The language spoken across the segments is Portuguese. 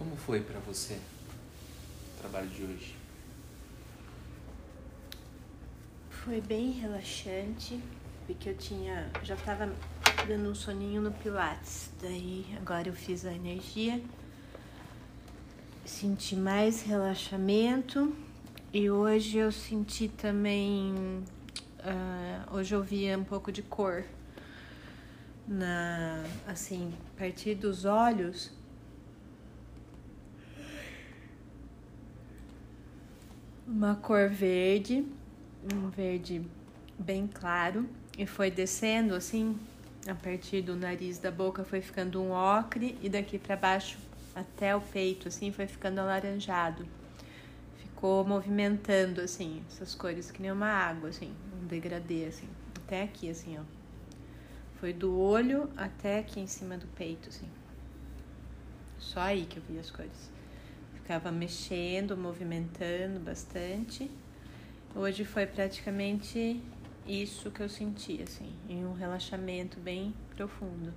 Como foi para você o trabalho de hoje? Foi bem relaxante, porque eu tinha. Já estava dando um soninho no Pilates. Daí agora eu fiz a energia. Senti mais relaxamento. E hoje eu senti também. Uh, hoje eu vi um pouco de cor. Na. Assim, a partir dos olhos. Uma cor verde um verde bem claro e foi descendo assim a partir do nariz da boca foi ficando um ocre e daqui para baixo até o peito assim foi ficando alaranjado. Ficou movimentando assim essas cores que nem uma água assim um degradê assim até aqui assim ó. Foi do olho até aqui em cima do peito assim. Só aí que eu vi as cores ficava mexendo movimentando bastante Hoje foi praticamente isso que eu senti, assim, em um relaxamento bem profundo.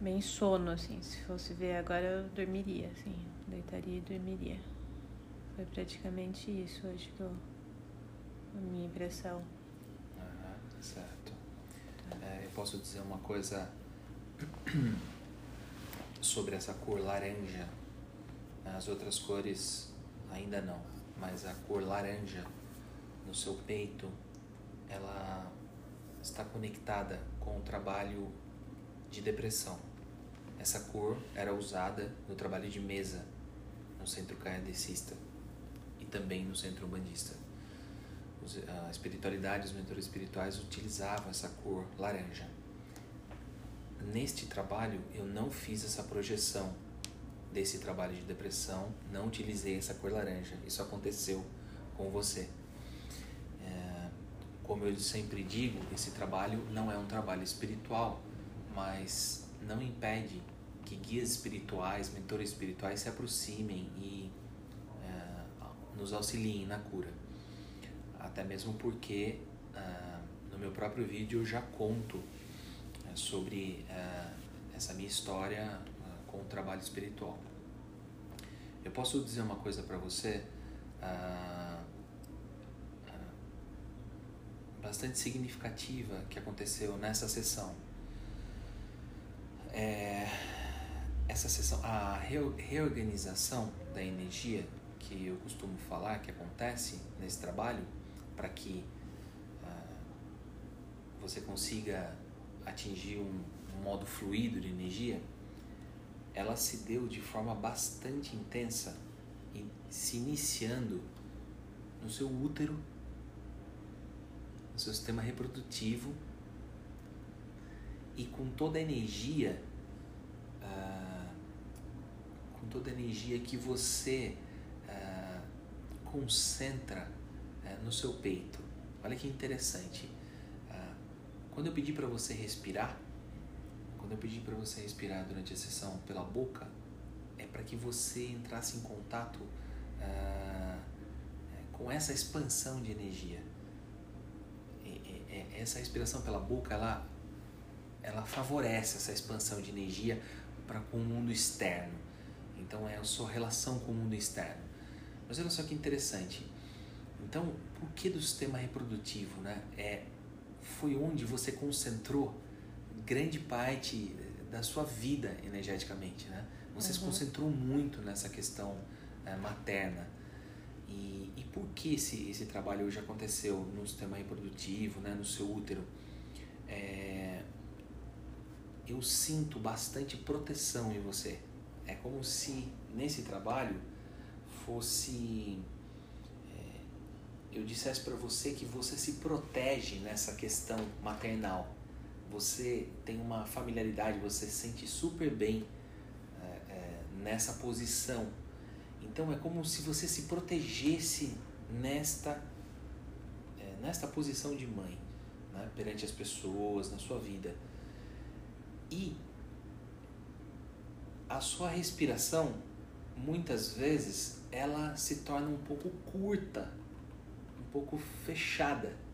Bem sono, assim. Se fosse ver agora, eu dormiria, assim. Deitaria e dormiria. Foi praticamente isso hoje que eu. a minha impressão. Aham, certo. Tá. É, eu posso dizer uma coisa sobre essa cor laranja. As outras cores ainda não mas a cor laranja no seu peito, ela está conectada com o trabalho de depressão. Essa cor era usada no trabalho de mesa no centro kardecista e também no centro umbandista. A espiritualidade, os mentores espirituais utilizavam essa cor laranja. Neste trabalho eu não fiz essa projeção desse trabalho de depressão, não utilizei essa cor laranja. Isso aconteceu com você. É, como eu sempre digo, esse trabalho não é um trabalho espiritual, mas não impede que guias espirituais, mentores espirituais se aproximem e é, nos auxiliem na cura. Até mesmo porque é, no meu próprio vídeo eu já conto é, sobre é, essa minha história com o trabalho espiritual. Eu posso dizer uma coisa para você ah, ah, bastante significativa que aconteceu nessa sessão. É, essa sessão, a reorganização da energia que eu costumo falar que acontece nesse trabalho para que ah, você consiga atingir um, um modo fluido de energia ela se deu de forma bastante intensa, se iniciando no seu útero, no seu sistema reprodutivo e com toda a energia, uh, com toda a energia que você uh, concentra uh, no seu peito. Olha que interessante. quando eu pedi para você respirar, quando eu pedi para você respirar durante a sessão pela boca, é para que você entrasse em contato uh, com essa expansão de energia. E, e, essa respiração pela boca, ela, ela favorece essa expansão de energia para com o mundo externo. Então é a sua relação com o mundo externo. Mas olha só que interessante. Então, por que do sistema reprodutivo, né? É, foi onde você concentrou grande parte da sua vida energeticamente, né? Você uhum. se concentrou muito nessa questão é, materna. E, e por que esse, esse trabalho hoje aconteceu no sistema reprodutivo, né, no seu útero? É, eu sinto bastante proteção em você. É como se nesse trabalho fosse. É, eu dissesse para você que você se protege nessa questão maternal você tem uma familiaridade, você se sente super bem é, é, nessa posição. Então é como se você se protegesse nesta, é, nesta posição de mãe, né, perante as pessoas, na sua vida. E a sua respiração, muitas vezes, ela se torna um pouco curta, um pouco fechada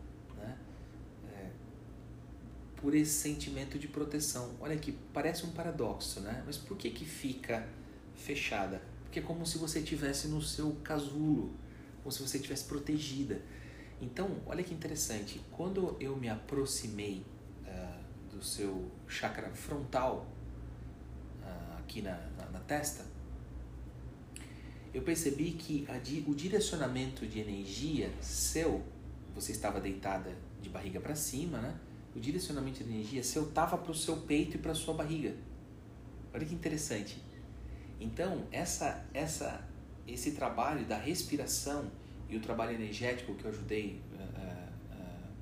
por esse sentimento de proteção. Olha que parece um paradoxo, né? Mas por que que fica fechada, porque é como se você estivesse no seu casulo, como se você estivesse protegida. Então, olha que interessante, quando eu me aproximei uh, do seu chakra frontal, uh, aqui na, na, na, testa, eu percebi que a, o direcionamento de energia seu, você estava deitada de barriga para cima, né? O direcionamento de energia seu estava para o seu peito e para sua barriga. Olha que interessante. Então, essa, essa, esse trabalho da respiração e o trabalho energético que eu ajudei, uh, uh,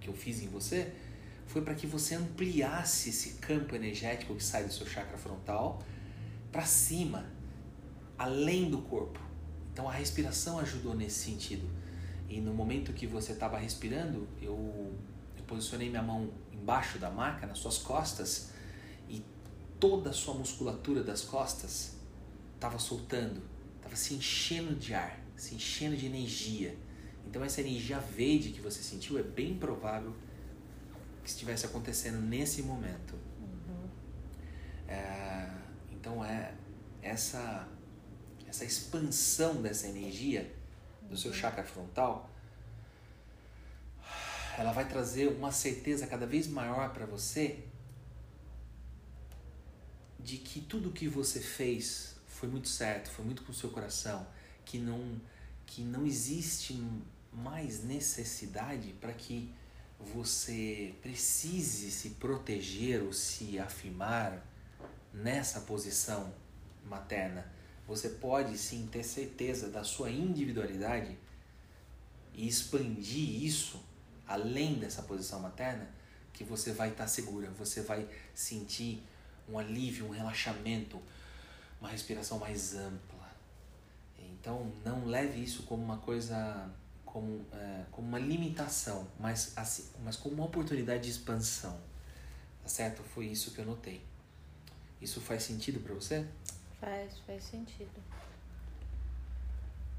que eu fiz em você, foi para que você ampliasse esse campo energético que sai do seu chakra frontal para cima, além do corpo. Então a respiração ajudou nesse sentido. E no momento que você estava respirando, eu, eu posicionei minha mão embaixo da maca, nas suas costas, e toda a sua musculatura das costas estava soltando, estava se enchendo de ar se enchendo de energia. Então essa energia verde que você sentiu é bem provável que estivesse acontecendo nesse momento. Uhum. É, então é essa essa expansão dessa energia do seu uhum. chakra frontal, ela vai trazer uma certeza cada vez maior para você de que tudo que você fez foi muito certo, foi muito com o seu coração que não, que não existe mais necessidade para que você precise se proteger ou se afirmar nessa posição materna. Você pode sim ter certeza da sua individualidade e expandir isso além dessa posição materna, que você vai estar segura, você vai sentir um alívio, um relaxamento, uma respiração mais ampla então não leve isso como uma coisa, como, é, como uma limitação, mas, assim, mas como uma oportunidade de expansão. Tá certo? Foi isso que eu notei. Isso faz sentido para você? Faz, faz sentido.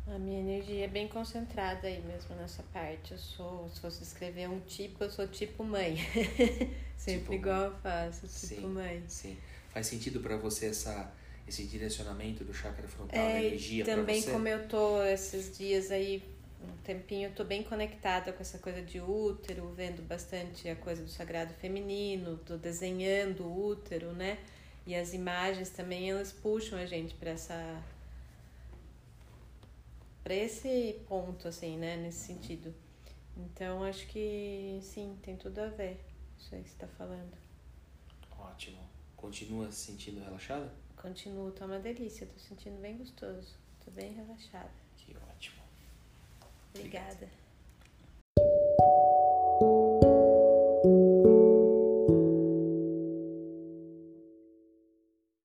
A minha energia é bem concentrada aí mesmo nessa parte. Eu sou, se fosse escrever um tipo, eu sou tipo mãe. Sempre tipo igual eu faço, tipo sim, mãe. Sim. Faz sentido para você essa esse direcionamento do chakra frontal é, da energia para você? Também como eu tô esses dias aí um tempinho, eu tô bem conectada com essa coisa de útero, vendo bastante a coisa do sagrado feminino, tô desenhando o útero, né? E as imagens também elas puxam a gente para essa para esse ponto assim, né, nesse sentido. Então acho que sim, tem tudo a ver isso aí que você tá falando. Ótimo. Continua se sentindo relaxada? Continuo, tá uma delícia, tô sentindo bem gostoso. Tô bem relaxada. Que ótimo. Obrigada. Obrigado.